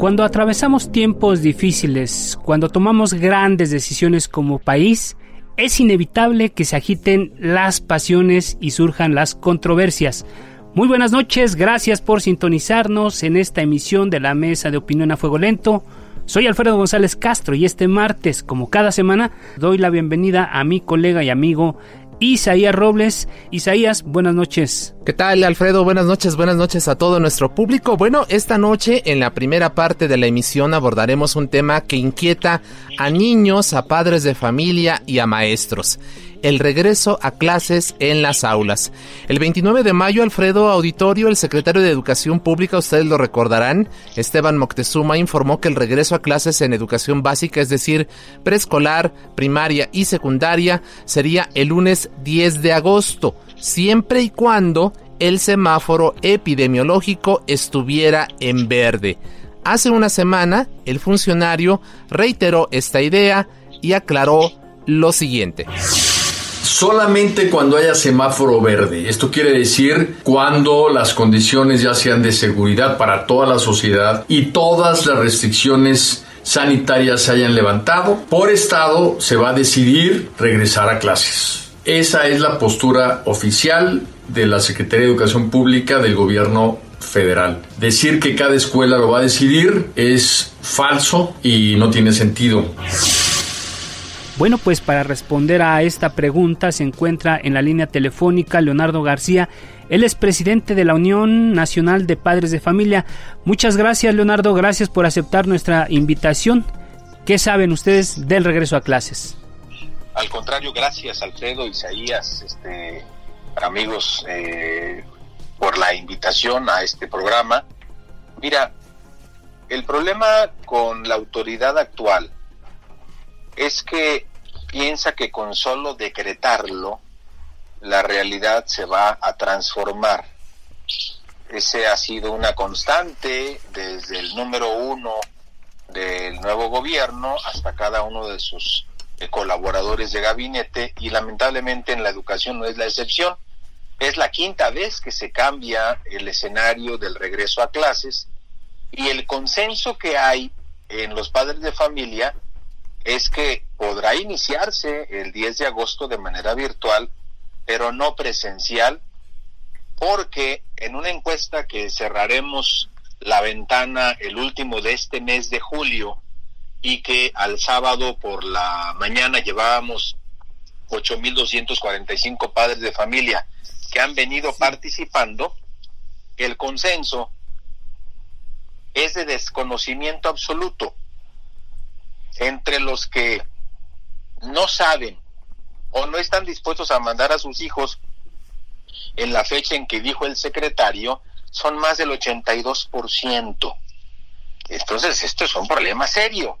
Cuando atravesamos tiempos difíciles, cuando tomamos grandes decisiones como país, es inevitable que se agiten las pasiones y surjan las controversias. Muy buenas noches, gracias por sintonizarnos en esta emisión de la Mesa de Opinión a Fuego Lento. Soy Alfredo González Castro y este martes, como cada semana, doy la bienvenida a mi colega y amigo Isaías Robles. Isaías, buenas noches. ¿Qué tal, Alfredo? Buenas noches, buenas noches a todo nuestro público. Bueno, esta noche en la primera parte de la emisión abordaremos un tema que inquieta a niños, a padres de familia y a maestros el regreso a clases en las aulas. El 29 de mayo, Alfredo Auditorio, el secretario de Educación Pública, ustedes lo recordarán, Esteban Moctezuma informó que el regreso a clases en educación básica, es decir, preescolar, primaria y secundaria, sería el lunes 10 de agosto, siempre y cuando el semáforo epidemiológico estuviera en verde. Hace una semana, el funcionario reiteró esta idea y aclaró lo siguiente solamente cuando haya semáforo verde. Esto quiere decir cuando las condiciones ya sean de seguridad para toda la sociedad y todas las restricciones sanitarias se hayan levantado. Por estado se va a decidir regresar a clases. Esa es la postura oficial de la Secretaría de Educación Pública del gobierno federal. Decir que cada escuela lo va a decidir es falso y no tiene sentido. Bueno, pues para responder a esta pregunta se encuentra en la línea telefónica Leonardo García. Él es presidente de la Unión Nacional de Padres de Familia. Muchas gracias, Leonardo. Gracias por aceptar nuestra invitación. ¿Qué saben ustedes del regreso a clases? Al contrario, gracias, Alfredo, Isaías, este, amigos, eh, por la invitación a este programa. Mira, el problema con la autoridad actual es que piensa que con solo decretarlo, la realidad se va a transformar. Ese ha sido una constante desde el número uno del nuevo gobierno hasta cada uno de sus eh, colaboradores de gabinete y lamentablemente en la educación no es la excepción. Es la quinta vez que se cambia el escenario del regreso a clases y el consenso que hay en los padres de familia es que podrá iniciarse el 10 de agosto de manera virtual, pero no presencial, porque en una encuesta que cerraremos la ventana el último de este mes de julio y que al sábado por la mañana llevábamos 8.245 padres de familia que han venido participando, el consenso es de desconocimiento absoluto entre los que no saben o no están dispuestos a mandar a sus hijos en la fecha en que dijo el secretario, son más del 82%. Entonces, esto es un problema serio.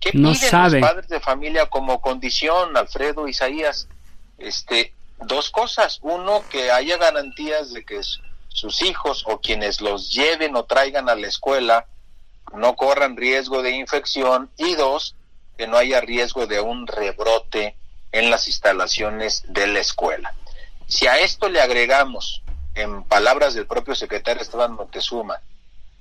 ¿Qué no piden sabe. los padres de familia como condición, Alfredo Isaías? Este, dos cosas. Uno, que haya garantías de que sus hijos o quienes los lleven o traigan a la escuela no corran riesgo de infección y dos, que no haya riesgo de un rebrote en las instalaciones de la escuela. Si a esto le agregamos, en palabras del propio secretario Esteban Montezuma,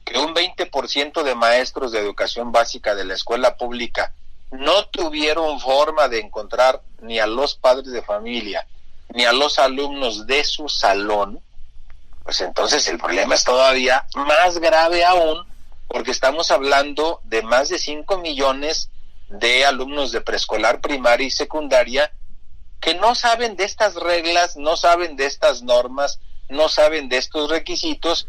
que un 20% de maestros de educación básica de la escuela pública no tuvieron forma de encontrar ni a los padres de familia ni a los alumnos de su salón, pues entonces el problema es todavía más grave aún, porque estamos hablando de más de 5 millones de alumnos de preescolar, primaria y secundaria que no saben de estas reglas, no saben de estas normas, no saben de estos requisitos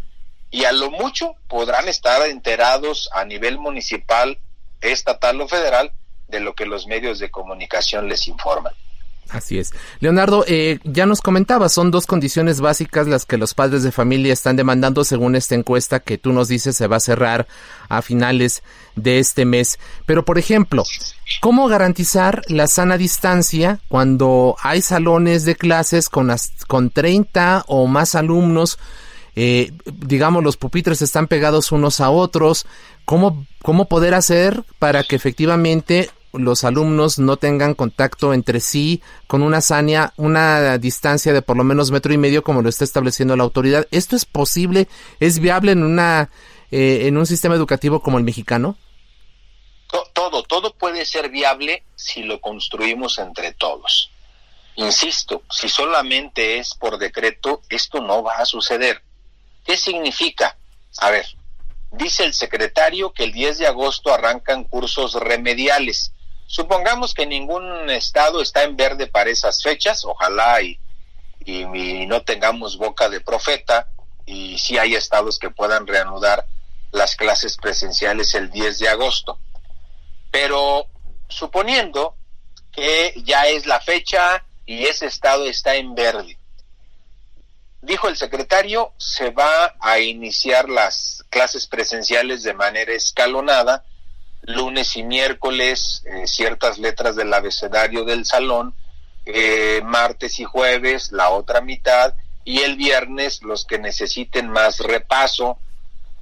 y a lo mucho podrán estar enterados a nivel municipal, estatal o federal de lo que los medios de comunicación les informan. Así es. Leonardo, eh, ya nos comentaba, son dos condiciones básicas las que los padres de familia están demandando según esta encuesta que tú nos dices se va a cerrar a finales de este mes. Pero, por ejemplo, ¿cómo garantizar la sana distancia cuando hay salones de clases con, con 30 o más alumnos? Eh, digamos, los pupitres están pegados unos a otros. ¿Cómo, ¿Cómo poder hacer para que efectivamente los alumnos no tengan contacto entre sí con una sania, una distancia de por lo menos metro y medio como lo está estableciendo la autoridad. ¿Esto es posible? ¿Es viable en una eh, en un sistema educativo como el mexicano? Todo, todo puede ser viable si lo construimos entre todos. Insisto, si solamente es por decreto, esto no va a suceder. ¿Qué significa? A ver, dice el secretario que el 10 de agosto arrancan cursos remediales. Supongamos que ningún estado está en verde para esas fechas, ojalá y, y, no tengamos boca de profeta y si hay estados que puedan reanudar las clases presenciales el 10 de agosto. Pero suponiendo que ya es la fecha y ese estado está en verde, dijo el secretario, se va a iniciar las clases presenciales de manera escalonada lunes y miércoles eh, ciertas letras del abecedario del salón, eh, martes y jueves la otra mitad y el viernes los que necesiten más repaso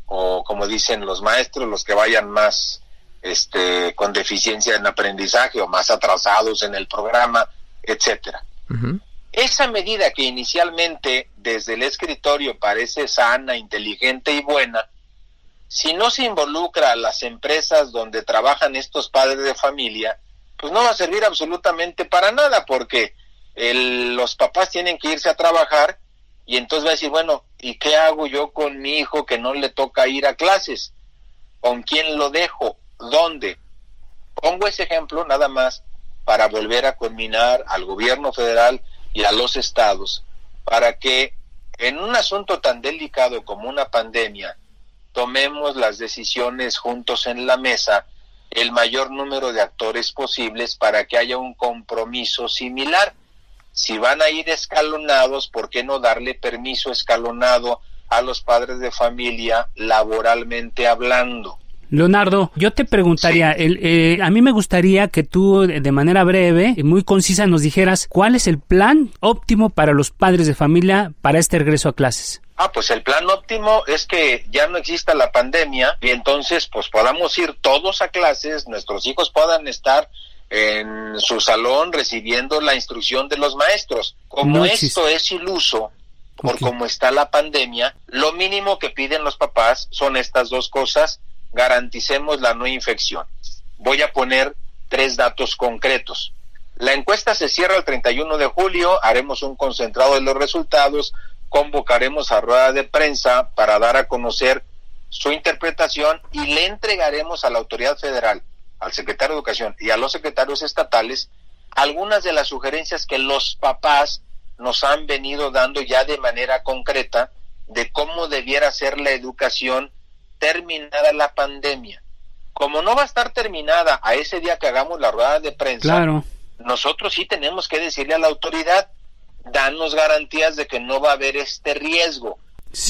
o como dicen los maestros los que vayan más este con deficiencia en aprendizaje o más atrasados en el programa etcétera. Esa medida que inicialmente desde el escritorio parece sana inteligente y buena si no se involucra a las empresas donde trabajan estos padres de familia, pues no va a servir absolutamente para nada, porque los papás tienen que irse a trabajar y entonces va a decir, bueno, ¿y qué hago yo con mi hijo que no le toca ir a clases? ¿Con quién lo dejo? ¿Dónde? Pongo ese ejemplo nada más para volver a culminar al gobierno federal y a los estados para que en un asunto tan delicado como una pandemia tomemos las decisiones juntos en la mesa, el mayor número de actores posibles para que haya un compromiso similar. Si van a ir escalonados, ¿por qué no darle permiso escalonado a los padres de familia laboralmente hablando? Leonardo, yo te preguntaría, eh, a mí me gustaría que tú de manera breve y muy concisa nos dijeras cuál es el plan óptimo para los padres de familia para este regreso a clases. Ah, pues el plan óptimo es que ya no exista la pandemia y entonces pues podamos ir todos a clases, nuestros hijos puedan estar en su salón recibiendo la instrucción de los maestros. Como esto es iluso, por cómo está la pandemia, lo mínimo que piden los papás son estas dos cosas, garanticemos la no infección. Voy a poner tres datos concretos. La encuesta se cierra el 31 de julio, haremos un concentrado de los resultados, convocaremos a rueda de prensa para dar a conocer su interpretación y le entregaremos a la autoridad federal, al secretario de Educación y a los secretarios estatales algunas de las sugerencias que los papás nos han venido dando ya de manera concreta de cómo debiera ser la educación terminada la pandemia. Como no va a estar terminada a ese día que hagamos la rueda de prensa, nosotros sí tenemos que decirle a la autoridad, danos garantías de que no va a haber este riesgo.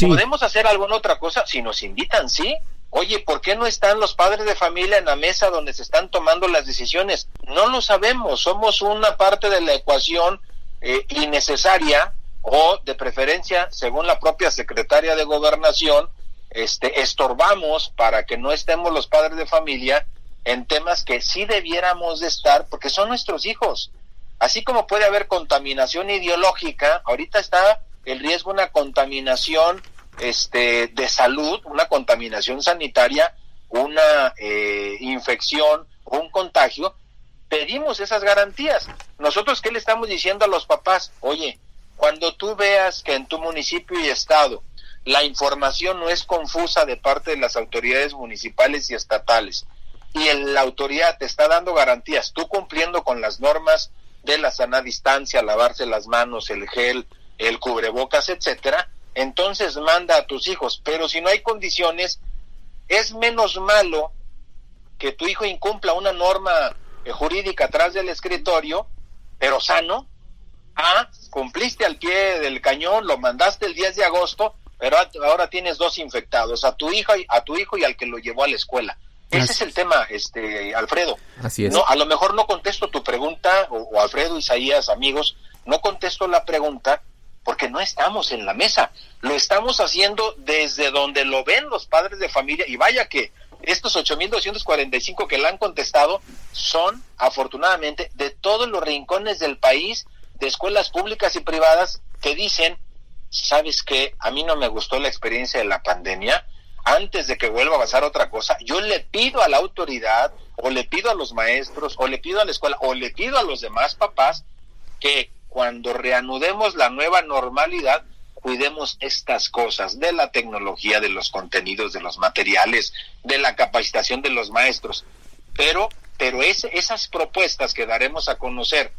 ¿Podemos hacer alguna otra cosa? Si nos invitan, sí. Oye, ¿por qué no están los padres de familia en la mesa donde se están tomando las decisiones? No lo sabemos, somos una parte de la ecuación eh, innecesaria o de preferencia, según la propia secretaria de gobernación, este, estorbamos para que no estemos los padres de familia en temas que sí debiéramos de estar porque son nuestros hijos. Así como puede haber contaminación ideológica, ahorita está el riesgo una contaminación este, de salud, una contaminación sanitaria, una eh, infección, un contagio. Pedimos esas garantías. Nosotros, ¿qué le estamos diciendo a los papás? Oye, Cuando tú veas que en tu municipio y estado la información no es confusa de parte de las autoridades municipales y estatales y la autoridad te está dando garantías, tú cumpliendo con las normas de la sana distancia, lavarse las manos, el gel, el cubrebocas, etcétera, entonces manda a tus hijos. Pero si no hay condiciones, es menos malo que tu hijo incumpla una norma eh, jurídica atrás del escritorio, pero sano. Ah, cumpliste al pie del cañón, lo mandaste el 10 de agosto, pero ahora tienes dos infectados, a tu hija y a tu hijo y al que lo llevó a la escuela. Ese es el tema, este Alfredo. Así es. No, a lo mejor no contesto tu pregunta o Alfredo, Isaías, amigos, no contesto la pregunta porque no estamos en la mesa, lo estamos haciendo desde donde lo ven los padres de familia y vaya que estos 8.245 que le han contestado son afortunadamente de todos los rincones del país, de escuelas públicas y privadas que dicen, ¿sabes qué? A mí no me gustó la experiencia de la pandemia, antes de que vuelva a pasar otra cosa, yo le pido a la autoridad o le pido a los maestros o le pido a la escuela o le pido a los demás papás que cuando reanudemos la nueva normalidad, cuidemos estas cosas de la tecnología, de los contenidos, de los materiales, de la capacitación de los maestros. Pero, pero esas propuestas que daremos a conocer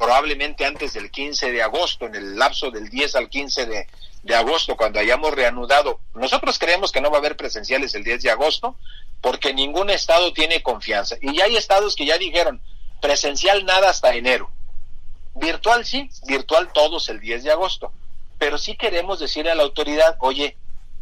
probablemente antes del 15 de agosto, en el lapso del 10 al 15 de, de agosto, cuando hayamos reanudado, nosotros creemos que no va a haber presenciales el 10 de agosto, porque ningún estado tiene confianza. Y ya hay estados que ya dijeron, presencial nada hasta enero. Virtual sí, virtual todos el 10 de agosto, pero sí queremos decirle a la autoridad, oye,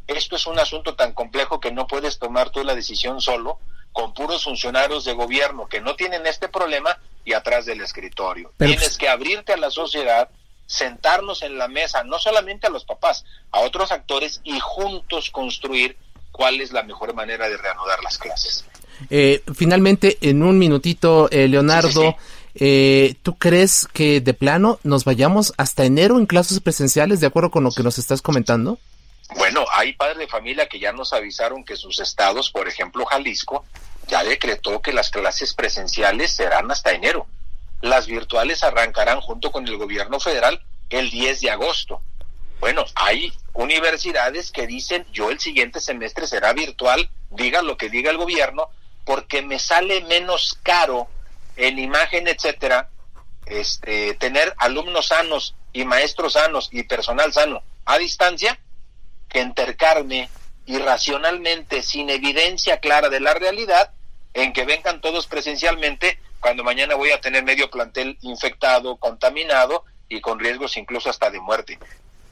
esto es un asunto tan complejo que no puedes tomar tú la decisión solo con puros funcionarios de gobierno que no tienen este problema y atrás del escritorio. Tienes que abrirte a la sociedad, sentarnos en la mesa, no solamente a los papás, a otros actores y juntos construir cuál es la mejor manera de reanudar las clases. Eh, finalmente, en un minutito, eh, Leonardo, eh, ¿Tú crees que de plano nos vayamos hasta enero en clases presenciales, de acuerdo con lo que nos estás comentando? Bueno, hay padres de familia que ya nos avisaron que sus estados, por ejemplo Jalisco, ya decretó que las clases presenciales serán hasta enero. Las virtuales arrancarán junto con el gobierno federal el 10 de agosto. Bueno, hay universidades que dicen yo el siguiente semestre será virtual, diga lo que diga el gobierno, porque me sale menos caro en imagen, etcétera, este, tener alumnos sanos y maestros sanos y personal sano a distancia que entercarme irracionalmente, sin evidencia clara de la realidad, en que vengan todos presencialmente cuando mañana voy a tener medio plantel infectado, contaminado y con riesgos incluso hasta de muerte.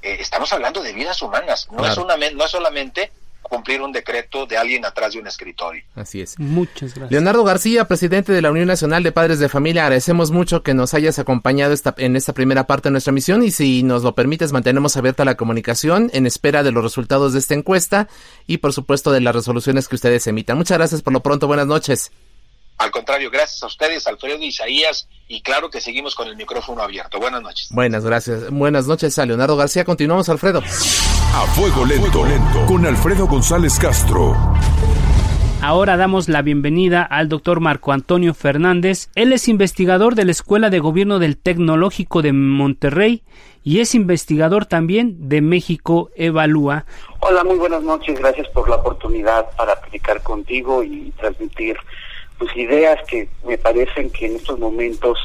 Eh, estamos hablando de vidas humanas, no, es una, no es solamente cumplir un decreto de alguien atrás de un escritorio. Así es. Muchas gracias. Leonardo García, presidente de la Unión Nacional de Padres de Familia, agradecemos mucho que nos hayas acompañado esta, en esta primera parte de nuestra misión y si nos lo permites mantenemos abierta la comunicación en espera de los resultados de esta encuesta y por supuesto de las resoluciones que ustedes emitan. Muchas gracias por lo pronto, buenas noches. Al contrario, gracias a ustedes, Alfredo Isaías, y claro que seguimos con el micrófono abierto. Buenas noches. Buenas, gracias. Buenas noches a Leonardo García. Continuamos, Alfredo. A fuego lento, lento. con Alfredo González Castro. Ahora damos la bienvenida al doctor Marco Antonio Fernández. Él es investigador de la Escuela de Gobierno del Tecnológico de Monterrey y es investigador también de México Evalúa. Hola, muy buenas noches. Gracias por la oportunidad para platicar contigo y transmitir pues ideas que me parecen que en estos momentos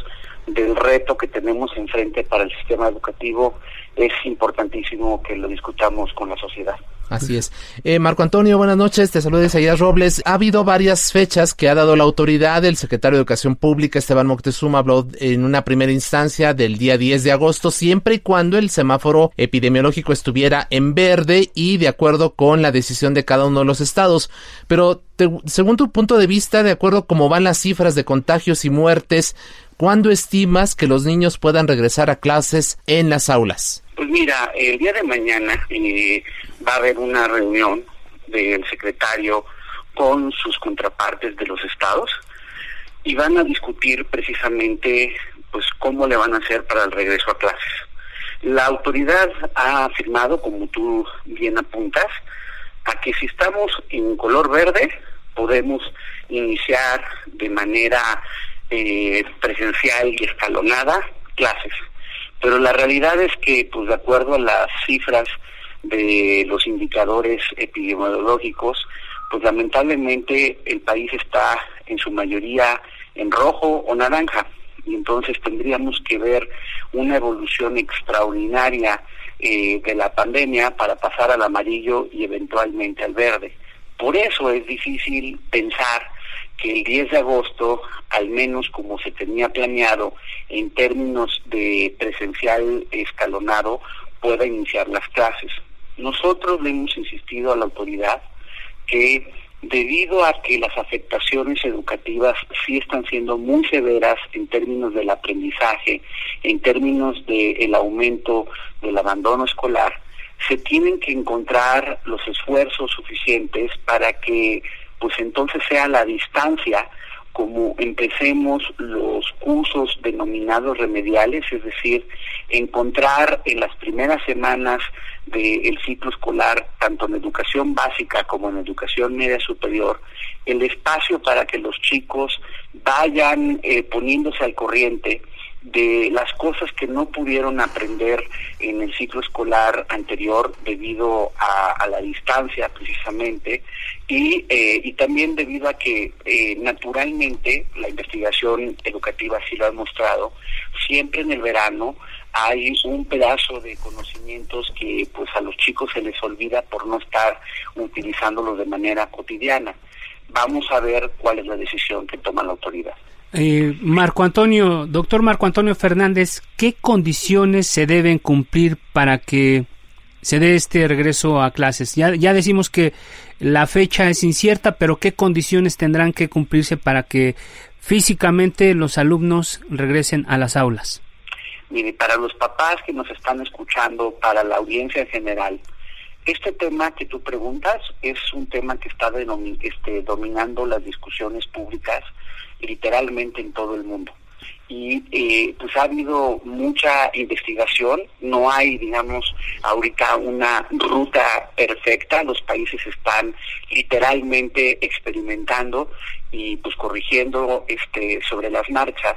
del reto que tenemos enfrente para el sistema educativo es importantísimo que lo discutamos con la sociedad. Así es. Eh, Marco Antonio, buenas noches. Te saluda Isaías Robles. Ha habido varias fechas que ha dado la autoridad. El secretario de Educación Pública, Esteban Moctezuma, habló en una primera instancia del día 10 de agosto, siempre y cuando el semáforo epidemiológico estuviera en verde y de acuerdo con la decisión de cada uno de los estados. Pero según tu punto de vista, de acuerdo cómo van las cifras de contagios y muertes, ¿cuándo estimas que los niños puedan regresar a clases en las aulas? Pues mira, el día de mañana eh, va a haber una reunión del secretario con sus contrapartes de los estados y van a discutir precisamente pues cómo le van a hacer para el regreso a clases. La autoridad ha afirmado, como tú bien apuntas, a que si estamos en color verde podemos iniciar de manera eh, presencial y escalonada clases Pero la realidad es que, pues de acuerdo a las cifras de los indicadores epidemiológicos, pues lamentablemente el país está en su mayoría en rojo o naranja y entonces tendríamos que ver una evolución extraordinaria eh, de la pandemia para pasar al amarillo y eventualmente al verde. Por eso es difícil pensar que el 10 de agosto, al menos como se tenía planeado en términos de presencial escalonado, pueda iniciar las clases. Nosotros le hemos insistido a la autoridad que debido a que las afectaciones educativas sí están siendo muy severas en términos del aprendizaje, en términos del aumento del abandono escolar, se tienen que encontrar los esfuerzos suficientes para que pues entonces sea la distancia como empecemos los cursos denominados remediales, es decir, encontrar en las primeras semanas del ciclo escolar, tanto en educación básica como en educación media superior, el espacio para que los chicos vayan eh, poniéndose al corriente de las cosas que no pudieron aprender en el ciclo escolar anterior debido a, la distancia precisamente y, eh, y también debido a que eh, naturalmente la investigación educativa sí lo ha demostrado, siempre en el verano hay un pedazo de conocimientos que pues a los chicos se les olvida por no estar utilizándolos de manera cotidiana. Vamos a ver cuál es la decisión que toma la autoridad. Eh, Marco Antonio, doctor Marco Antonio Fernández, ¿qué condiciones se deben cumplir para que se dé este regreso a clases? Ya, ya decimos que la fecha es incierta, pero ¿qué condiciones tendrán que cumplirse para que físicamente los alumnos regresen a las aulas? Mire, para los papás que nos están escuchando, para la audiencia en general, este tema que tú preguntas es un tema que está este, dominando las discusiones públicas literalmente en todo el mundo. Y eh, pues ha habido mucha investigación, no hay, digamos, ahorita una ruta perfecta, los países están literalmente experimentando y pues corrigiendo este sobre las marchas.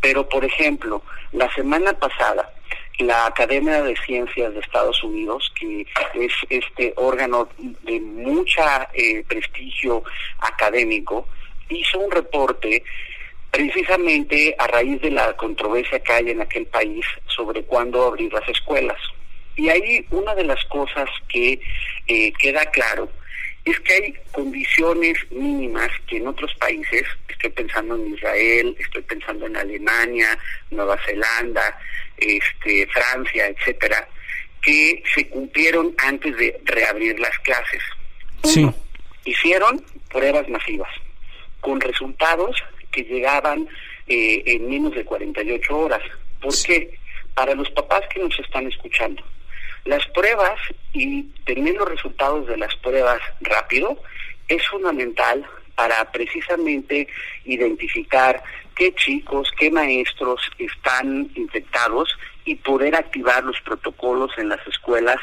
Pero, por ejemplo, la semana pasada, la Academia de Ciencias de Estados Unidos, que es este órgano de mucha eh, prestigio académico, hizo un reporte precisamente a raíz de la controversia que hay en aquel país sobre cuándo abrir las escuelas. Y ahí una de las cosas que eh, queda claro es que hay condiciones mínimas que en otros países, estoy pensando en Israel, estoy pensando en Alemania, Nueva Zelanda, este, Francia, etcétera, que se cumplieron antes de reabrir las clases. Sí. hicieron pruebas masivas con resultados que llegaban eh, en menos de 48 horas. ¿Por qué? Para los papás que nos están escuchando, las pruebas y tener los resultados de las pruebas rápido es fundamental para precisamente identificar qué chicos, qué maestros están infectados y poder activar los protocolos en las escuelas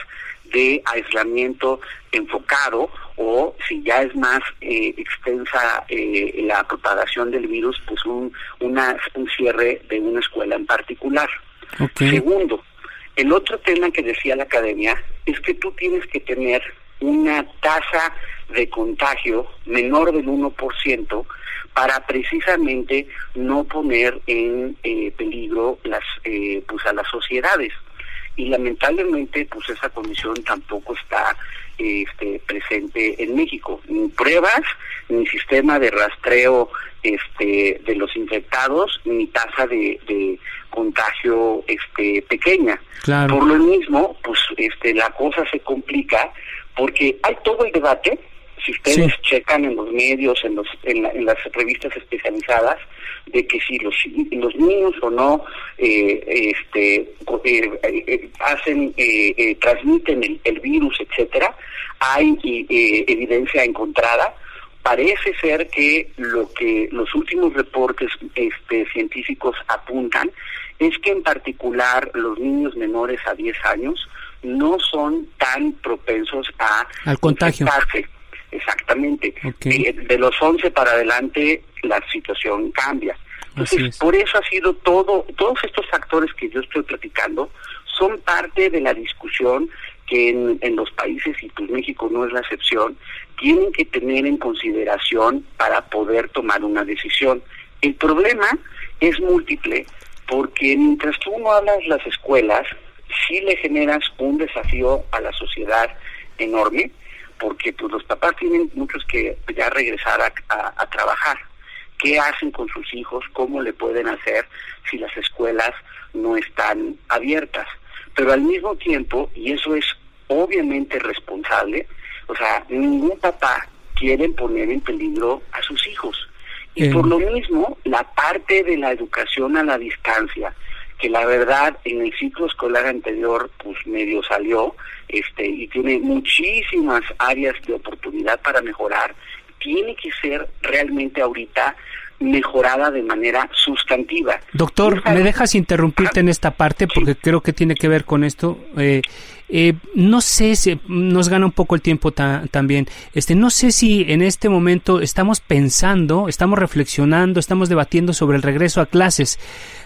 de aislamiento enfocado o si ya es más eh, extensa eh, la propagación del virus, pues un, una, un cierre de una escuela en particular. Segundo, el otro tema que decía la academia es que tú tienes que tener una tasa de contagio menor del 1% para precisamente no poner en eh, peligro las pues a las sociedades y lamentablemente pues esa condición tampoco está este, presente en México. Ni pruebas, ni sistema de rastreo este, de los infectados, ni tasa de, contagio este, pequeña. Por lo mismo, pues este, la cosa se complica porque hay todo el debate si ustedes checan en los medios, en, los, en, las revistas especializadas, de que si los, los niños o no eh, este, eh, eh, hacen, transmiten el, virus, etcétera, hay evidencia encontrada. Parece ser que lo que los últimos reportes este, científicos apuntan es que en particular los niños menores a 10 años no son tan propensos a al contagio. Exactamente. De, los 11 para adelante la situación cambia. Entonces, por eso ha sido todo, todos estos factores que yo estoy platicando son parte de la discusión que en, en, los países, y pues México no es la excepción, tienen que tener en consideración para poder tomar una decisión. El problema es múltiple, porque mientras tú no hablas las escuelas, sí le generas un desafío a la sociedad enorme, porque pues los papás tienen muchos que ya regresar a, a trabajar. ¿Qué hacen con sus hijos? ¿Cómo le pueden hacer si las escuelas no están abiertas? Pero al mismo tiempo, y eso es obviamente responsable, o sea, ningún papá quiere poner en peligro a sus hijos. Y por lo mismo, la parte de la educación a la distancia, que la verdad en el ciclo escolar anterior pues medio salió este y tiene muchísimas áreas de oportunidad para mejorar. Tiene que ser realmente ahorita mejorada de manera sustantiva. Doctor, ¿me dejas interrumpirte en esta parte? Porque creo que tiene que ver con esto. Eh, eh, no sé si nos gana un poco el tiempo también. Este, no sé si en este momento estamos pensando, estamos reflexionando, estamos debatiendo sobre el regreso a clases.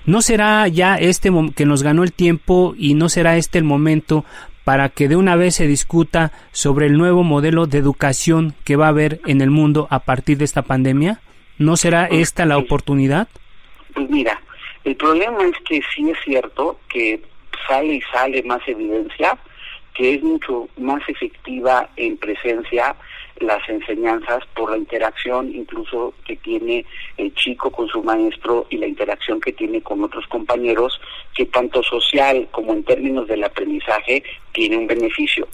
¿No será ya este que nos ganó el tiempo y no será este el momento para que de una vez se discuta sobre el nuevo modelo de educación que va a haber en el mundo a partir de esta pandemia? ¿No será esta la oportunidad? Pues mira, el problema es que sí es cierto que sale y sale más evidencia que es mucho más efectiva en presencia las enseñanzas por la interacción incluso que tiene el chico con su maestro y la interacción que tiene con otros compañeros, que tanto social como en términos del aprendizaje tiene un beneficio.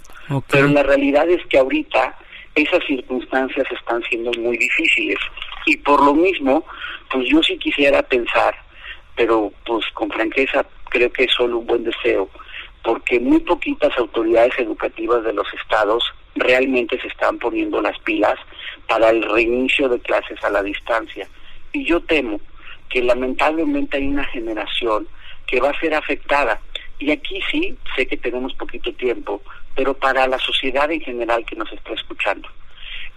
Pero la realidad es que ahorita esas circunstancias están siendo muy difíciles y por lo mismo, pues yo sí quisiera pensar, pero pues con franqueza creo que es solo un buen deseo, porque muy poquitas autoridades educativas de los estados realmente se están poniendo las pilas para el reinicio de clases a la distancia. Y yo temo que lamentablemente hay una generación que va a ser afectada. Y aquí sí, sé que tenemos poquito tiempo, pero para la sociedad en general que nos está escuchando.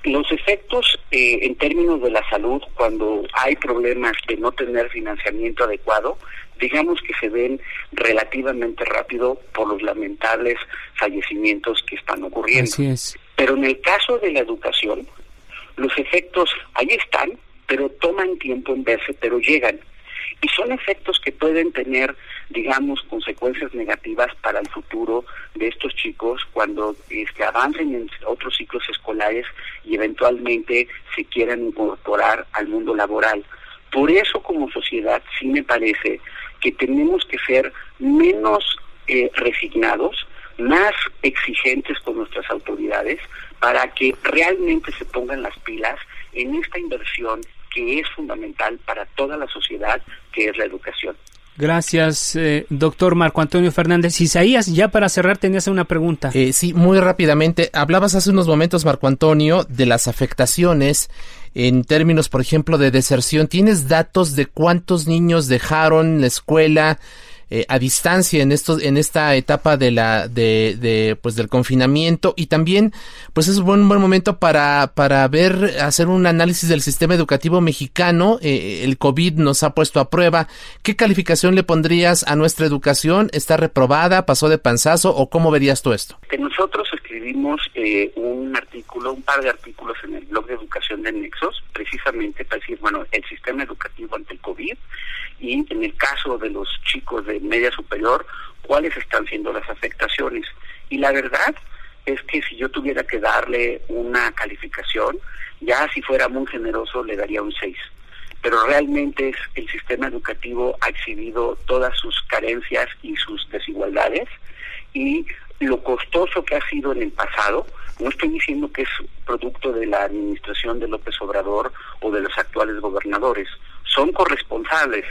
Los efectos eh, en términos de la salud, cuando hay problemas de no tener financiamiento adecuado, digamos que se ven relativamente rápido por los lamentables fallecimientos que están ocurriendo. Pero en el caso de la educación, los efectos ahí están, pero toman tiempo en verse, pero llegan. Y son efectos que pueden tener, digamos, consecuencias negativas para el futuro de estos chicos cuando este, avancen en otros ciclos escolares y eventualmente se quieran incorporar al mundo laboral. Por eso como sociedad sí me parece que tenemos que ser menos eh, resignados, más exigentes con nuestras autoridades para que realmente se pongan las pilas en esta inversión que es fundamental para toda la sociedad, que es la educación. Gracias, eh, doctor Marco Antonio Fernández. Isaías, ya para cerrar tenías una pregunta. Eh, sí, muy rápidamente. Hablabas hace unos momentos, Marco Antonio, de las afectaciones en términos, por ejemplo, de deserción. ¿Tienes datos de cuántos niños dejaron la escuela? Eh, a distancia en estos en esta etapa de la de, de, pues del confinamiento. Y también pues es un buen, momento para para ver hacer un análisis del sistema educativo mexicano. Eh, el covid nos ha puesto a prueba. Qué calificación le pondrías a nuestra educación está reprobada pasó de panzazo o cómo verías tú esto que nosotros escribimos eh, un artículo un par de artículos en el blog de educación de Nexos precisamente para decir bueno el sistema educativo ante el covid y en el caso de los chicos de media superior, cuáles están siendo las afectaciones. Y la verdad es que si yo tuviera que darle una calificación, ya si fuera muy generoso le daría un 6. Pero realmente es, el sistema educativo ha exhibido todas sus carencias y sus desigualdades y lo costoso que ha sido en el pasado, no estoy diciendo que es producto de la administración de López Obrador o de los actuales gobernadores, son corresponsables,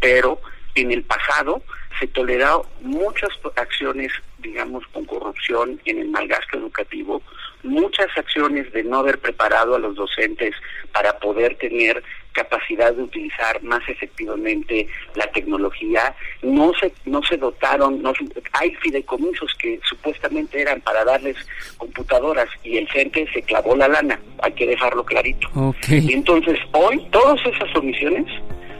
pero en el pasado se toleraron muchas acciones, digamos, con corrupción en el malgasto educativo, muchas acciones de no haber preparado a los docentes para poder tener capacidad de utilizar más efectivamente la tecnología, no se no se dotaron, no hay fideicomisos que supuestamente eran para darles computadoras y el CENTE se clavó la lana, hay que dejarlo clarito. Y entonces hoy todas esas omisiones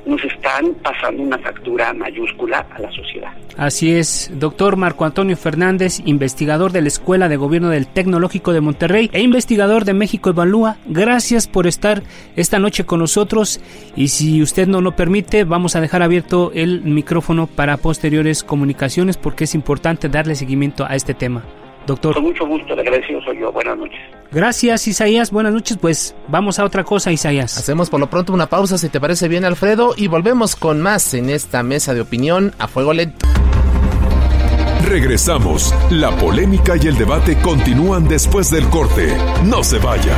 nos están pasando una factura mayúscula a la sociedad. Así es, doctor Marco Antonio Fernández, investigador de la Escuela de Gobierno del Tecnológico de Monterrey e investigador de México Evalúa, gracias por estar esta noche con nosotros y si usted no lo permite, vamos a dejar abierto el micrófono para posteriores comunicaciones porque es importante darle seguimiento a este tema. Doctor. Con mucho gusto, le agradecido soy yo. Buenas noches. Gracias, Isaías. Buenas noches. Pues vamos a otra cosa, Isaías. Hacemos por lo pronto una pausa, si te parece bien, Alfredo, y volvemos con más en esta mesa de opinión a fuego lento. Regresamos. La polémica y el debate continúan después del corte. No se vaya.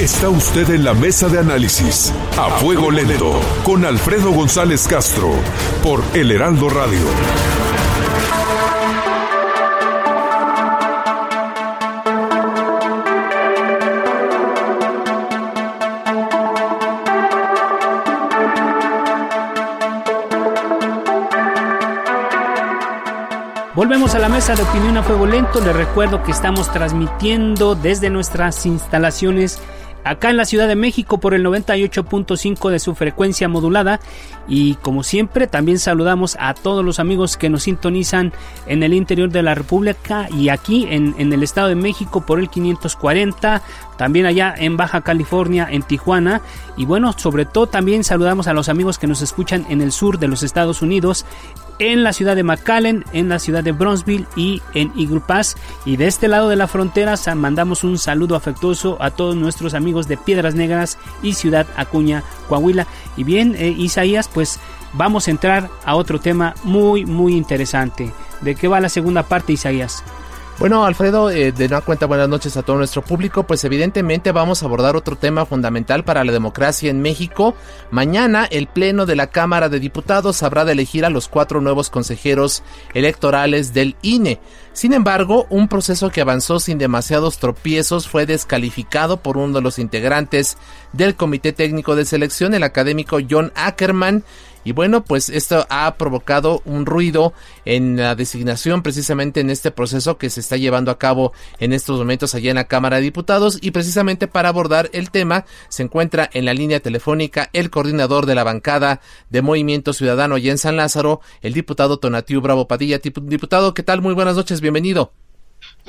Está usted en la mesa de análisis a fuego lento con Alfredo González Castro por El Heraldo Radio. Volvemos a la mesa de opinión a fuego lento. Les recuerdo que estamos transmitiendo desde nuestras instalaciones acá en la Ciudad de México por el 98.5 de su frecuencia modulada y como siempre también saludamos a todos los amigos que nos sintonizan en el interior de la República y aquí en, en el Estado de México por el 540, también allá en Baja California, en Tijuana y bueno, sobre todo también saludamos a los amigos que nos escuchan en el sur de los Estados Unidos en la ciudad de McAllen, en la ciudad de Bronzeville y en Eagle Pass. Y de este lado de la frontera mandamos un saludo afectuoso a todos nuestros amigos de Piedras Negras y Ciudad Acuña, Coahuila. Y bien, eh, Isaías, pues vamos a entrar a otro tema muy, muy interesante. ¿De qué va la segunda parte, Isaías? Bueno, Alfredo, eh, de una cuenta buenas noches a todo nuestro público. Pues evidentemente vamos a abordar otro tema fundamental para la democracia en México. Mañana el Pleno de la Cámara de Diputados habrá de elegir a los cuatro nuevos consejeros electorales del INE. Sin embargo, un proceso que avanzó sin demasiados tropiezos fue descalificado por uno de los integrantes del Comité Técnico de Selección, el académico John Ackerman, y bueno, pues esto ha provocado un ruido en la designación precisamente en este proceso que se está llevando a cabo en estos momentos allá en la Cámara de Diputados y precisamente para abordar el tema se encuentra en la línea telefónica el coordinador de la bancada de Movimiento Ciudadano allá en San Lázaro, el diputado Tonatiu Bravo Padilla. Diputado, ¿qué tal? Muy buenas noches, bienvenido.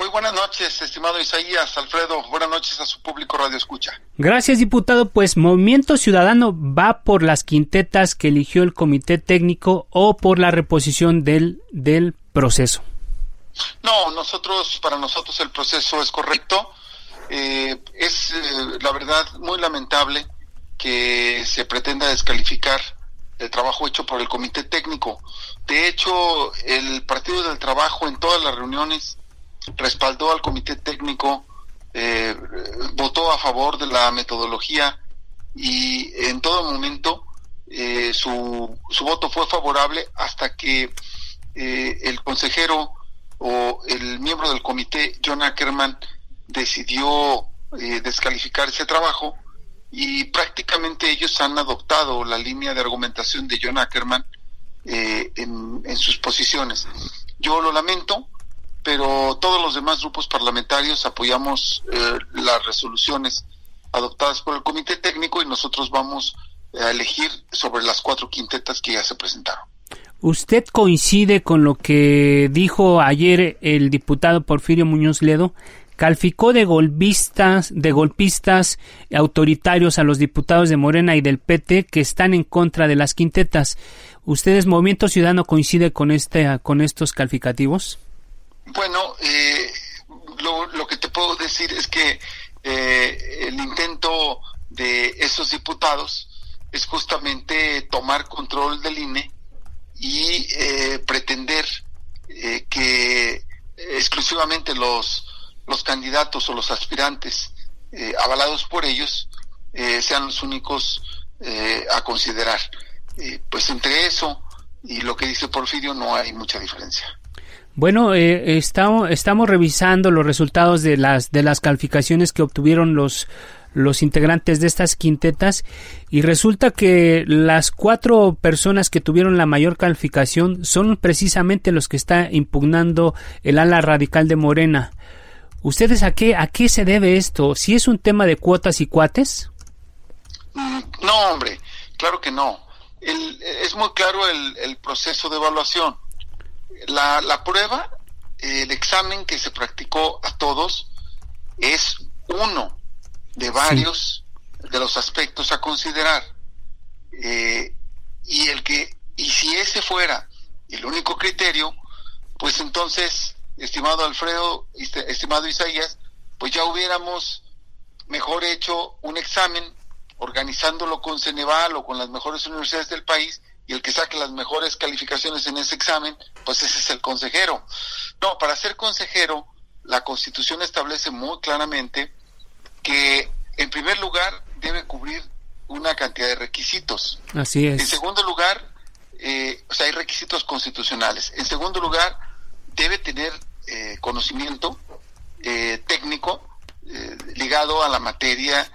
Muy buenas noches, estimado Isaías, Alfredo. Buenas noches a su público Radio Escucha. Gracias, diputado. Pues Movimiento Ciudadano va por las quintetas que eligió el Comité Técnico o por la reposición del, del proceso. No, nosotros, para nosotros el proceso es correcto. Eh, es, eh, la verdad, muy lamentable que se pretenda descalificar el trabajo hecho por el Comité Técnico. De hecho, el Partido del Trabajo en todas las reuniones respaldó al comité técnico, eh, votó a favor de la metodología y en todo momento eh, su, su voto fue favorable hasta que eh, el consejero o el miembro del comité, John Ackerman, decidió descalificar ese trabajo y prácticamente ellos han adoptado la línea de argumentación de John Ackerman en, en sus posiciones. Yo lo lamento, pero todos los demás grupos parlamentarios apoyamos eh, las resoluciones adoptadas por el Comité Técnico y nosotros vamos a elegir sobre las cuatro quintetas que ya se presentaron. ¿Usted coincide con lo que dijo ayer el diputado Porfirio Muñoz Ledo? Calificó de golpistas, de golpistas autoritarios a los diputados de Morena y del PT que están en contra de las quintetas. ¿Ustedes, Movimiento Ciudadano, coincide con este, con estos calificativos? Bueno, eh, lo, que te puedo decir es que eh, el intento de esos diputados es justamente tomar control del INE y eh, pretender que exclusivamente los, los candidatos o los aspirantes avalados por ellos sean los únicos a considerar. pues entre eso y lo que dice Porfirio no hay mucha diferencia. Bueno, eh, estamos, estamos revisando los resultados de las, de las calificaciones que obtuvieron los, los integrantes de estas quintetas y resulta que las cuatro personas que tuvieron la mayor calificación son precisamente los que está impugnando el ala radical de Morena. ¿Ustedes a qué, a qué se debe esto? ¿Si es un tema de cuotas y cuates? Mm, No, hombre, claro que no. es muy claro el, proceso de evaluación. La, la prueba, el examen que se practicó a todos es uno de varios de los aspectos a considerar. Eh, y el que, y si ese fuera el único criterio, pues entonces, estimado Alfredo, este, estimado Isaías, pues ya hubiéramos mejor hecho un examen organizándolo con Ceneval o con las mejores universidades del país y el que saque las mejores calificaciones en ese examen, pues ese es el consejero. No, para ser consejero, la Constitución establece muy claramente que en primer lugar debe cubrir una cantidad de requisitos. Así es. En segundo lugar, eh, o sea, hay requisitos constitucionales. En segundo lugar, debe tener eh, conocimiento eh, técnico ligado a la materia.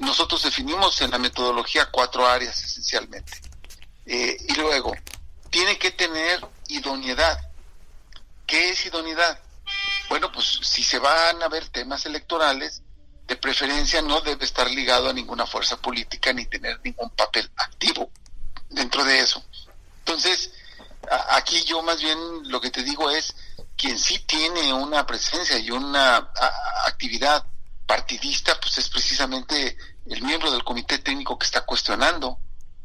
Nosotros definimos en la metodología cuatro áreas esencialmente. Y luego, tiene que tener idoneidad. ¿Qué es idoneidad? Bueno, pues si se van a ver temas electorales, de preferencia no debe estar ligado a ninguna fuerza política ni tener ningún papel activo dentro de eso. Entonces, aquí yo más bien lo que te digo es, quien sí tiene una presencia y una actividad partidista, pues es precisamente el miembro del comité técnico que está cuestionando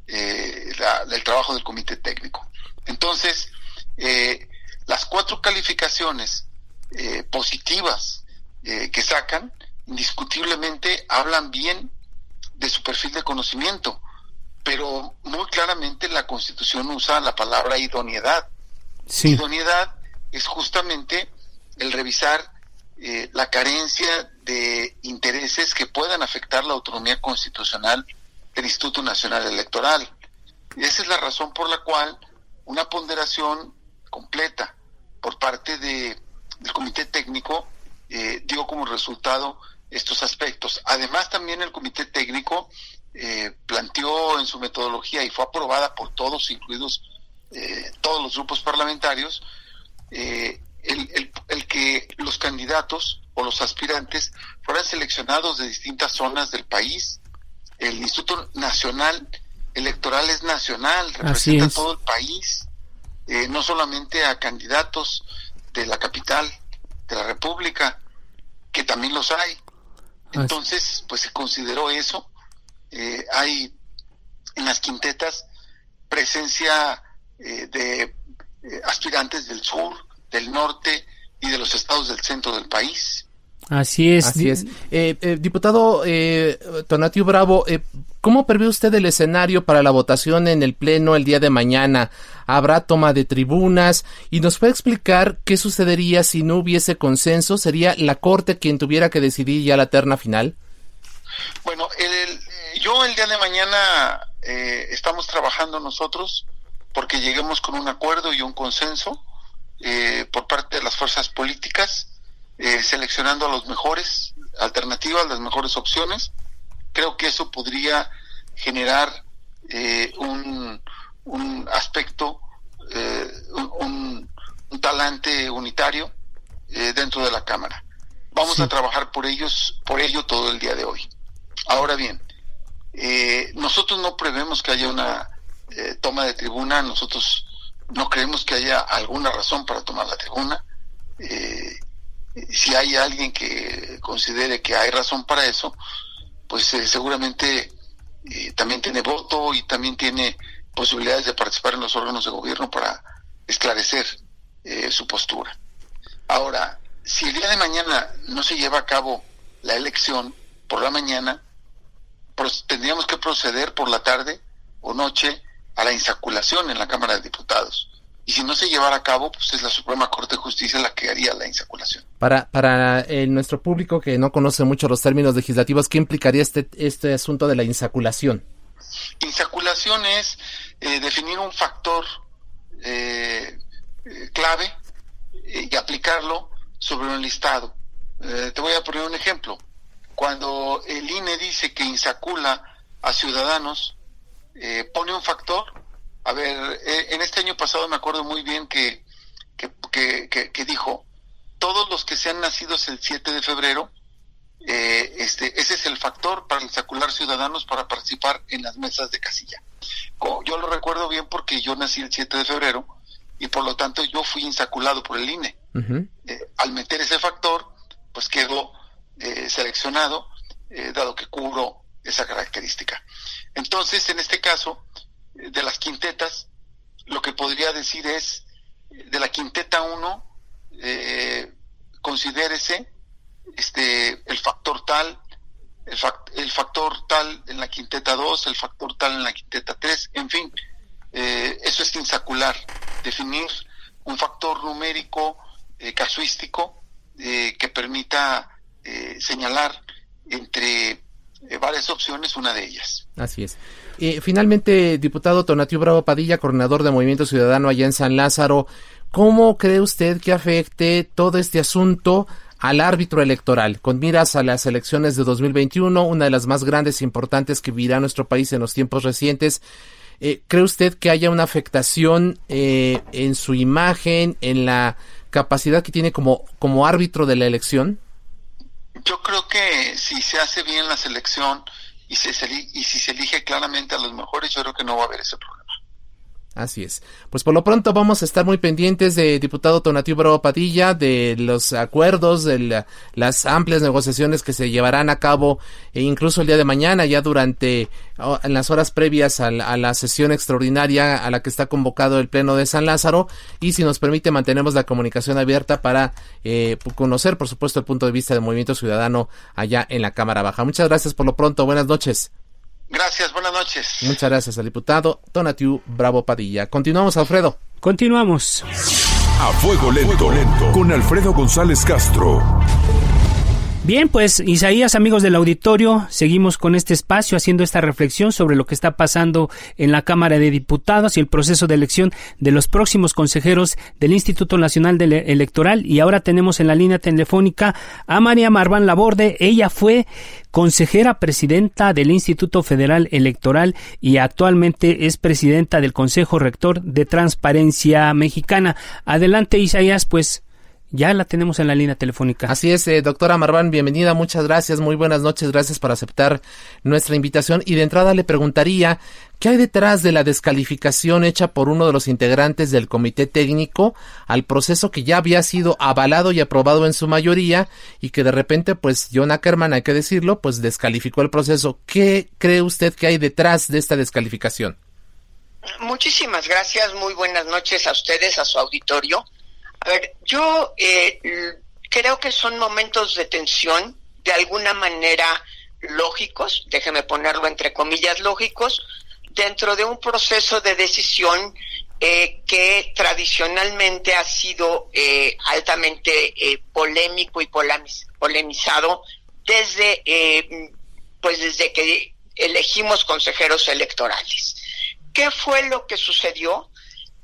eh, el trabajo del comité técnico. Entonces, eh, las cuatro calificaciones eh, positivas que sacan, indiscutiblemente hablan bien de su perfil de conocimiento, pero muy claramente la Constitución usa la palabra idoneidad. Idoneidad es justamente el revisar eh, la carencia de intereses que puedan afectar la autonomía constitucional del Instituto Nacional Electoral. Y esa es la razón por la cual una ponderación completa por parte de, del Comité Técnico eh, dio como resultado estos aspectos. Además, también el comité técnico eh, planteó en su metodología y fue aprobada por todos, incluidos eh, todos los grupos parlamentarios, eh, el, el, que los candidatos o los aspirantes fueran seleccionados de distintas zonas del país. El Instituto Nacional Electoral es nacional, representa todo el país, no solamente a candidatos de la capital de la República, que también los hay, entonces, pues se consideró eso. Eh, hay en las quintetas presencia eh, de eh, aspirantes del sur, del norte y de los estados del centro del país. Así es. Así es. diputado Tonatio Bravo, ¿cómo prevé usted el escenario para la votación en el Pleno el día de mañana? ¿Habrá toma de tribunas? ¿Y nos puede explicar qué sucedería si no hubiese consenso? ¿Sería la Corte quien tuviera que decidir ya la terna final? Bueno, yo el día de mañana eh, estamos trabajando nosotros porque lleguemos con un acuerdo y un consenso eh, por parte de las fuerzas políticas, eh, seleccionando a los mejores alternativas, las mejores opciones. Creo que eso podría generar un, un aspecto, eh, un, talante unitario eh, dentro de la Cámara. Vamos a trabajar por ellos, por ello todo el día de hoy. Ahora bien, eh, nosotros no prevemos que haya una toma de tribuna, nosotros no creemos que haya alguna razón para tomar la tribuna. Si hay alguien que considere que hay razón para eso, pues seguramente también tiene voto y también tiene posibilidades de participar en los órganos de gobierno para esclarecer eh, su postura. Ahora, si el día de mañana no se lleva a cabo la elección por la mañana, tendríamos que proceder por la tarde o noche a la insaculación en la Cámara de Diputados. Y si no se llevara a cabo, pues es la Suprema Corte de Justicia la que haría la insaculación. Para, para eh, nuestro público que no conoce mucho los términos legislativos, ¿qué implicaría este, este asunto de la insaculación? Insaculación es eh, definir un factor eh, eh, clave y aplicarlo sobre un listado. te voy a poner un ejemplo. Cuando el INE dice que insacula a ciudadanos, pone un factor. A ver, en este año pasado me acuerdo muy bien que, que, que, que dijo, todos los que sean nacidos el 7 de febrero eh, este, ese es el factor para insacular ciudadanos para participar en las mesas de casilla. Yo lo recuerdo bien porque yo nací el 7 de febrero y por lo tanto yo fui insaculado por el INE. Eh, al meter ese factor, pues quedó eh, seleccionado, dado que cubro esa característica. Entonces, en este caso, de las quintetas, lo que podría decir es, de la quinteta 1, eh, considérese este, el factor tal, el, el, factor tal en la quinteta 2, el factor tal en la quinteta 3, en fin, eh, eso es insacular, definir un factor numérico eh, casuístico eh, que permita señalar entre varias opciones una de ellas. Así es. Finalmente, diputado Tonatiu Bravo Padilla, coordinador de Movimiento Ciudadano allá en San Lázaro, ¿cómo cree usted que afecte todo este asunto al árbitro electoral, con miras a las elecciones de 2021, una de las más grandes e importantes que vivirá nuestro país en los tiempos recientes. Eh, ¿Cree usted que haya una afectación eh, en su imagen, en la capacidad que tiene como, como árbitro de la elección? Yo creo que si se hace bien la selección y, se, y si se elige claramente a los mejores, yo creo que no va a haber ese problema. Así es. Pues por lo pronto vamos a estar muy pendientes de diputado Tonatiuh Bravo Padilla, de los acuerdos, de las amplias negociaciones que se llevarán a cabo e incluso el día de mañana, ya durante en las horas previas a la, sesión extraordinaria a la que está convocado el Pleno de San Lázaro. Y si nos permite, mantenemos la comunicación abierta para eh, conocer, por supuesto, el punto de vista del Movimiento Ciudadano allá en la Cámara Baja. Muchas gracias por lo pronto. Buenas noches. Gracias, buenas noches. Muchas gracias al diputado Donatiu Bravo Padilla. Continuamos, Alfredo. Continuamos. A fuego lento, lento. con Alfredo González Castro. Bien, pues Isaías, amigos del auditorio, seguimos con este espacio haciendo esta reflexión sobre lo que está pasando en la Cámara de Diputados y el proceso de elección de los próximos consejeros del Instituto Nacional Electoral. Y ahora tenemos en la línea telefónica a María Marván Laborde. Ella fue consejera presidenta del Instituto Federal Electoral y actualmente es presidenta del Consejo Rector de Transparencia Mexicana. Adelante, Isaías, pues ya la tenemos en la línea telefónica. Así es, eh, doctora Marván, bienvenida, muchas gracias, muy buenas noches, gracias por aceptar nuestra invitación. Y de entrada le preguntaría, ¿qué hay detrás de la descalificación hecha por uno de los integrantes del comité técnico al proceso que ya había sido avalado y aprobado en su mayoría y que de repente, pues, John Ackerman, hay que decirlo, pues descalificó el proceso? ¿Qué cree usted que hay detrás de esta descalificación? Muchísimas gracias, muy buenas noches a ustedes, a su auditorio. Ver, yo eh, creo que son momentos de tensión, de alguna manera lógicos, déjeme ponerlo entre comillas lógicos, dentro de un proceso de decisión eh, que tradicionalmente ha sido eh, altamente polémico y polemizado desde, pues desde que elegimos consejeros electorales. ¿Qué fue lo que sucedió?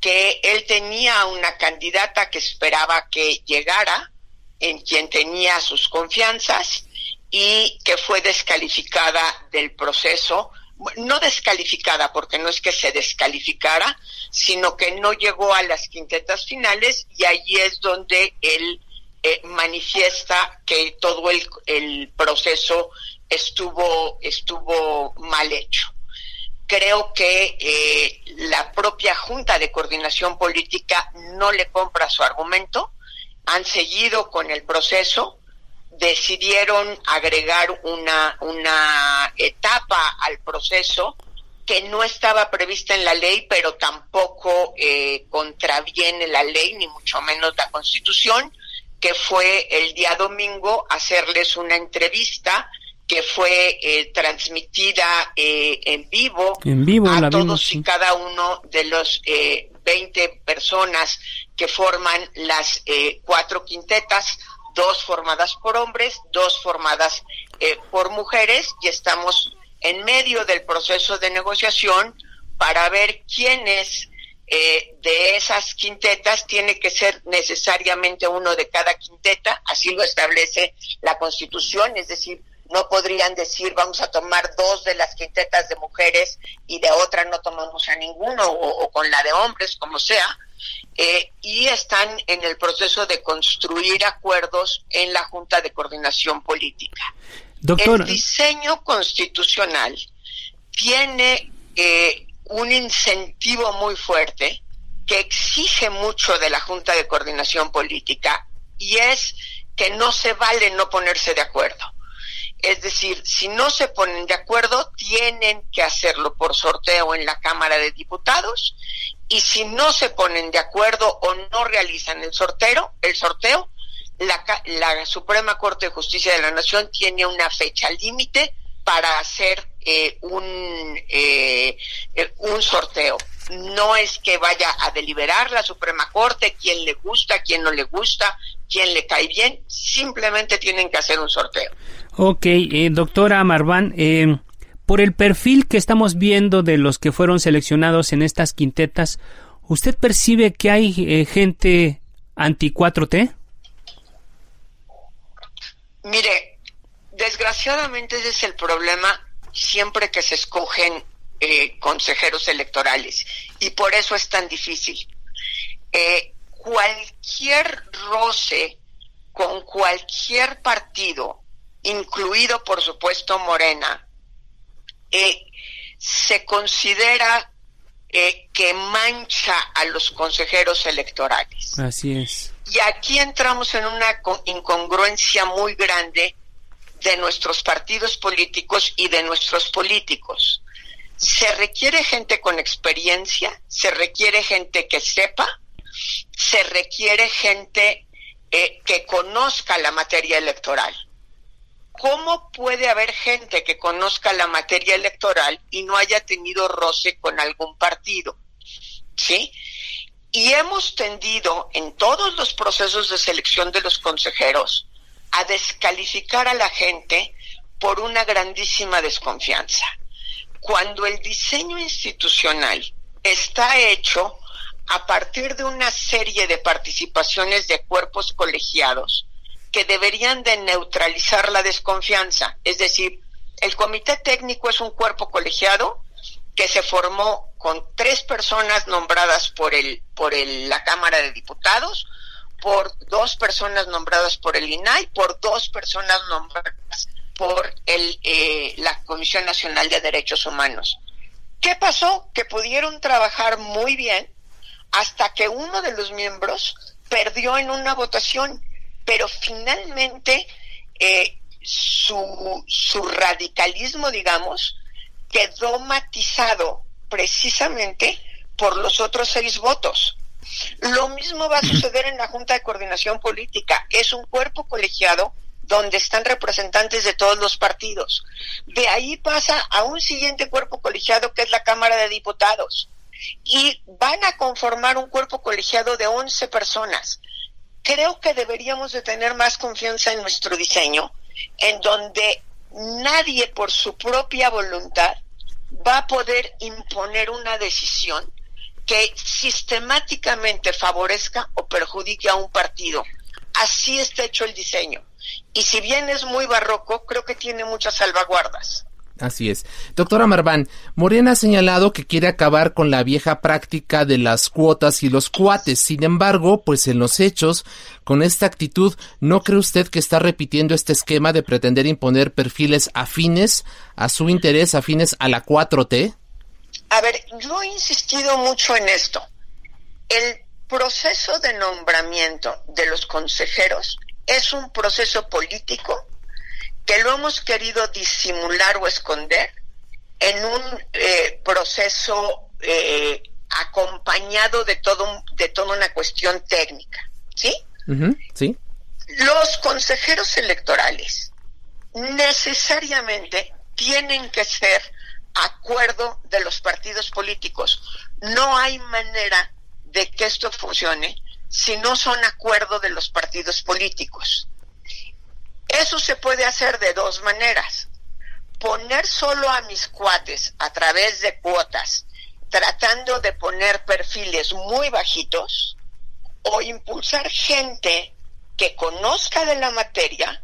Que él tenía una candidata que esperaba que llegara, en quien tenía sus confianzas, y que fue descalificada del proceso, no descalificada porque no es que se descalificara, sino que no llegó a las quintetas finales y allí es donde él eh, manifiesta que todo el, el proceso estuvo, estuvo mal hecho creo que eh, la propia Junta de Coordinación Política no le compra su argumento, han seguido con el proceso, decidieron agregar una, una etapa al proceso que no estaba prevista en la ley, pero tampoco eh, contraviene la ley, ni mucho menos la Constitución, que fue el día domingo hacerles una entrevista que fue eh, transmitida eh, en vivo, a todos y cada uno de los eh, 20 personas que forman las eh, cuatro quintetas, dos formadas por hombres, dos formadas por mujeres, y estamos en medio del proceso de negociación para ver quiénes de esas quintetas tiene que ser necesariamente uno de cada quinteta, así lo establece la Constitución, es decir, no podrían decir vamos a tomar dos de las quintetas de mujeres y de otra no tomamos a ninguno o, con la de hombres, como sea. Eh, y están en el proceso de construir acuerdos en la Junta de Coordinación Política. El diseño constitucional tiene eh, un incentivo muy fuerte que exige mucho de la Junta de Coordinación Política y es que no se vale no ponerse de acuerdo. Es decir, si no se ponen de acuerdo, tienen que hacerlo por sorteo en la Cámara de Diputados y si no se ponen de acuerdo o no realizan el sorteo, el sorteo, la, la Suprema Corte de Justicia de la Nación tiene una fecha límite para hacer eh, un, eh, eh, un sorteo. No es que vaya a deliberar la Suprema Corte quién le gusta, quién no le gusta, quién le cae bien, simplemente tienen que hacer un sorteo. Ok, doctora Marván, por el perfil que estamos viendo de los que fueron seleccionados en estas quintetas, ¿usted percibe que hay gente anti 4T? Mire, desgraciadamente ese es el problema siempre que se escogen eh, consejeros electorales y por eso es tan difícil. Eh, cualquier roce con cualquier partido, incluido por supuesto Morena, eh, se considera que mancha a los consejeros electorales. Así es. Y aquí entramos en una incongruencia muy grande de nuestros partidos políticos y de nuestros políticos. Se requiere gente con experiencia, se requiere gente que sepa, se requiere gente eh, que conozca la materia electoral. ¿Cómo puede haber gente que conozca la materia electoral y no haya tenido roce con algún partido? ¿Sí? Y hemos tendido en todos los procesos de selección de los consejeros a descalificar a la gente por una grandísima desconfianza. Cuando el diseño institucional está hecho a partir de una serie de participaciones de cuerpos colegiados que deberían de neutralizar la desconfianza, es decir, el comité técnico es un cuerpo colegiado que se formó con tres personas nombradas por el por la Cámara de Diputados, por dos personas nombradas por el INAI, por dos personas nombradas por el, eh, la Comisión Nacional de Derechos Humanos. ¿Qué pasó? Que pudieron trabajar muy bien hasta que uno de los miembros perdió en una votación, pero finalmente eh, su, radicalismo, digamos, quedó matizado precisamente por los otros seis votos. Lo mismo va a suceder en la Junta de Coordinación Política. Es un cuerpo colegiado donde están representantes de todos los partidos. De ahí pasa a un siguiente cuerpo colegiado que es la Cámara de Diputados. Y van a conformar un cuerpo colegiado de 11 personas. Creo que deberíamos de tener más confianza en nuestro diseño, en donde nadie por su propia voluntad va a poder imponer una decisión que sistemáticamente favorezca o perjudique a un partido. Así está hecho el diseño. Y si bien es muy barroco, creo que tiene muchas salvaguardas. Así es. Doctora Marván, Morena ha señalado que quiere acabar con la vieja práctica de las cuotas y los cuates. Sin embargo, pues en los hechos, con esta actitud, ¿no cree usted que está repitiendo este esquema de pretender imponer perfiles afines a su interés, afines a la 4T? A ver, yo he insistido mucho en esto. El proceso de nombramiento de los consejeros es un proceso político que lo hemos querido disimular o esconder en un eh, proceso eh, acompañado de todo de toda una cuestión técnica, ¿sí? sí. Los consejeros electorales necesariamente tienen que ser acuerdo de los partidos políticos. No hay manera de que esto funcione si no son acuerdo de los partidos políticos. Eso se puede hacer de dos maneras. Poner solo a mis cuates a través de cuotas, tratando de poner perfiles muy bajitos, o impulsar gente que conozca de la materia,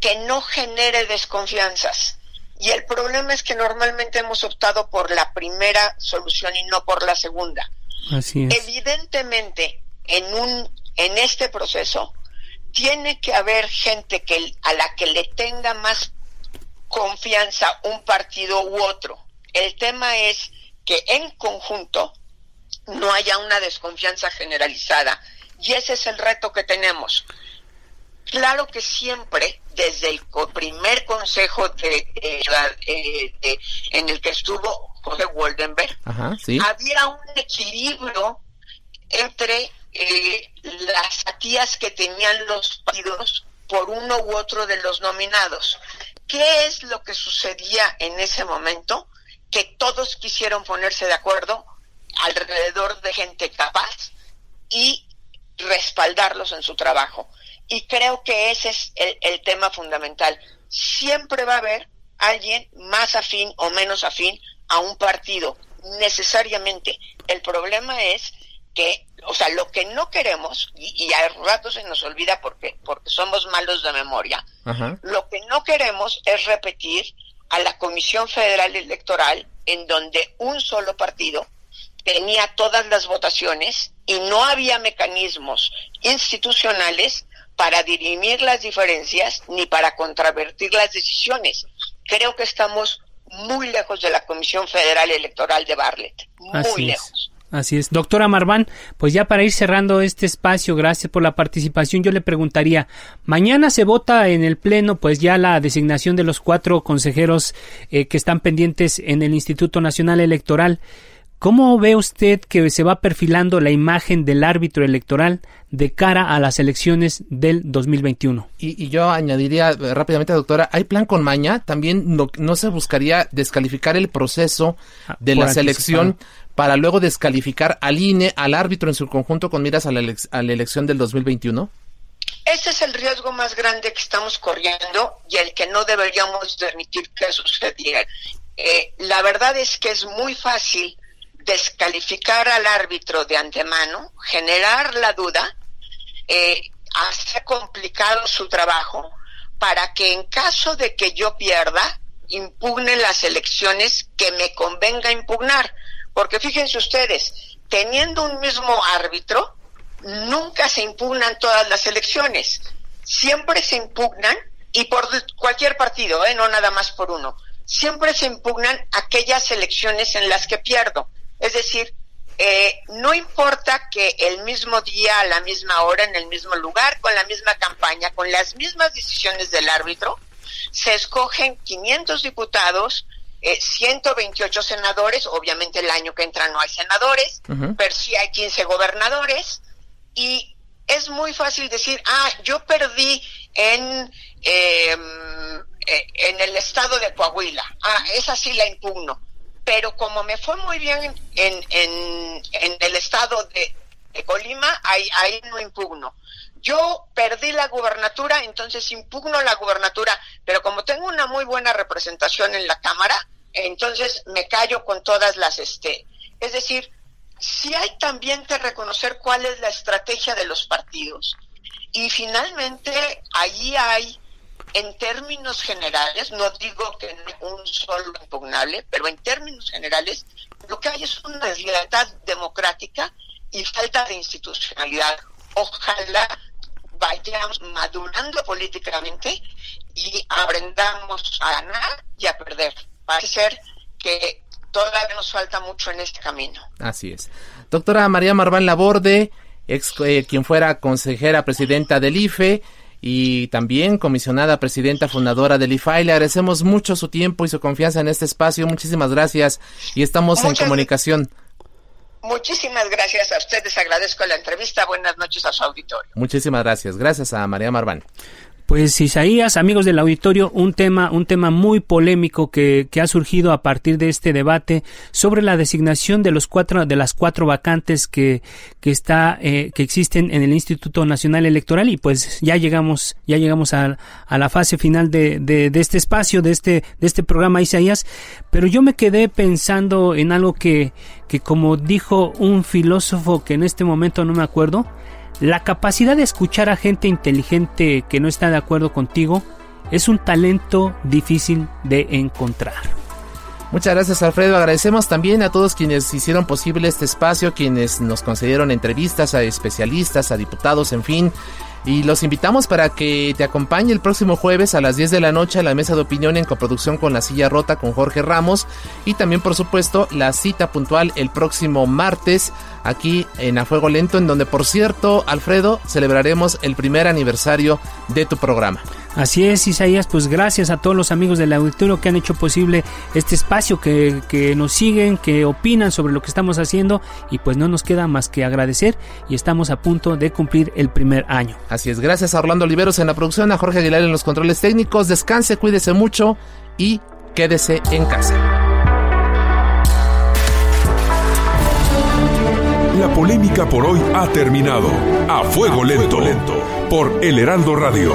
que no genere desconfianzas. Y el problema es que normalmente hemos optado por la primera solución y no por la segunda. Así es. Evidentemente, en un en este proceso tiene que haber gente que a la que le tenga más confianza un partido u otro. El tema es que en conjunto no haya una desconfianza generalizada y ese es el reto que tenemos. Claro que siempre, desde el primer consejo de, eh, en el que estuvo Jorge Woldenberg, había un equilibrio entre eh, las atías que tenían los partidos por uno u otro de los nominados. ¿Qué es lo que sucedía en ese momento? Que todos quisieron ponerse de acuerdo alrededor de gente capaz y respaldarlos en su trabajo. Y creo que ese es el, el tema fundamental. Siempre va a haber alguien más afín o menos afín a un partido, necesariamente. El problema es que, o sea, lo que no queremos, y, a rato se nos olvida porque, porque somos malos de memoria, lo que no queremos es repetir a la Comisión Federal Electoral en donde un solo partido tenía todas las votaciones y no había mecanismos institucionales para dirimir las diferencias ni para contravertir las decisiones. Creo que estamos muy lejos de la Comisión Federal Electoral de Barlett, muy lejos. Así es. Doctora Marván, pues ya para ir cerrando este espacio, gracias por la participación, yo le preguntaría, mañana se vota en el Pleno pues ya la designación de los cuatro consejeros eh, que están pendientes en el Instituto Nacional Electoral. ¿Cómo ve usted que se va perfilando la imagen del árbitro electoral de cara a las elecciones del 2021? Y, y yo añadiría eh, rápidamente, doctora, ¿hay plan con maña? También no, no se buscaría descalificar el proceso ah, de la selección para luego descalificar al INE, al árbitro en su conjunto con miras a la, elección del 2021? Ese es el riesgo más grande que estamos corriendo y el que no deberíamos permitir que sucediera. Eh, la verdad es que es muy fácil descalificar al árbitro de antemano, generar la duda, eh, hacer complicado su trabajo para que en caso de que yo pierda, impugne las elecciones que me convenga impugnar. Porque fíjense ustedes, teniendo un mismo árbitro, nunca se impugnan todas las elecciones. Siempre se impugnan, y por cualquier partido, ¿eh? no nada más por uno, siempre se impugnan aquellas elecciones en las que pierdo. Es decir, eh, no importa que el mismo día, a la misma hora, en el mismo lugar, con la misma campaña, con las mismas decisiones del árbitro, se escogen 500 diputados, 128 eh, senadores, obviamente el año que entra no hay senadores, pero sí hay 15 gobernadores, y es muy fácil decir, ah, yo perdí en, em, eh, en el estado de Coahuila, ah, esa sí la impugno, pero como me fue muy bien en, en, el estado de, Colima, ahí, ahí no impugno. Yo perdí la gubernatura, entonces impugno la gubernatura, pero como tengo una muy buena representación en la Cámara, entonces me callo con todas las, este, es decir, sí hay también que reconocer cuál es la estrategia de los partidos. Y finalmente, allí hay, en términos generales, no digo que un solo impugnable, pero en términos generales, lo que hay es una deslealtad democrática y falta de institucionalidad. Ojalá vayamos madurando políticamente y aprendamos a ganar y a perder parece ser que todavía nos falta mucho en este camino. Así es. Doctora María Marván Laborde, ex, eh, quien fuera consejera presidenta del IFE y también comisionada presidenta fundadora del IFAI. Le agradecemos mucho su tiempo y su confianza en este espacio. Muchísimas gracias y estamos en comunicación. Muchísimas gracias a ustedes. Agradezco la entrevista. Buenas noches a su auditorio. Muchísimas gracias. Gracias a María Marván. Pues Isaías, amigos del auditorio, un tema, un tema muy polémico que, que, ha surgido a partir de este debate sobre la designación de los cuatro, de las cuatro vacantes que, que está, eh, que existen en el Instituto Nacional Electoral. Y pues ya llegamos, ya llegamos a, a la fase final de, de, de, este espacio, de este, de este programa Isaías, pero yo me quedé pensando en algo que, que como dijo un filósofo que en este momento no me acuerdo, la capacidad de escuchar a gente inteligente que no está de acuerdo contigo es un talento difícil de encontrar. Muchas gracias Alfredo, agradecemos también a todos quienes hicieron posible este espacio, quienes nos concedieron entrevistas a especialistas, a diputados, en fin. Y los invitamos para que te acompañe el próximo jueves a las 10 de la noche a la mesa de opinión en coproducción con La Silla Rota con Jorge Ramos. Y también, por supuesto, la cita puntual el próximo martes aquí en A Fuego Lento, en donde, por cierto, Alfredo, celebraremos el primer aniversario de tu programa. Así es, Isaías, pues gracias a todos los amigos del auditorio que han hecho posible este espacio, que, que, nos siguen, que opinan sobre lo que estamos haciendo y pues no nos queda más que agradecer y estamos a punto de cumplir el primer año. Así es, gracias a Orlando Oliveros en la producción, a Jorge Aguilar en los controles técnicos, descanse, cuídese mucho y quédese en casa. La polémica por hoy ha terminado. A fuego lento, lento por El Heraldo Radio.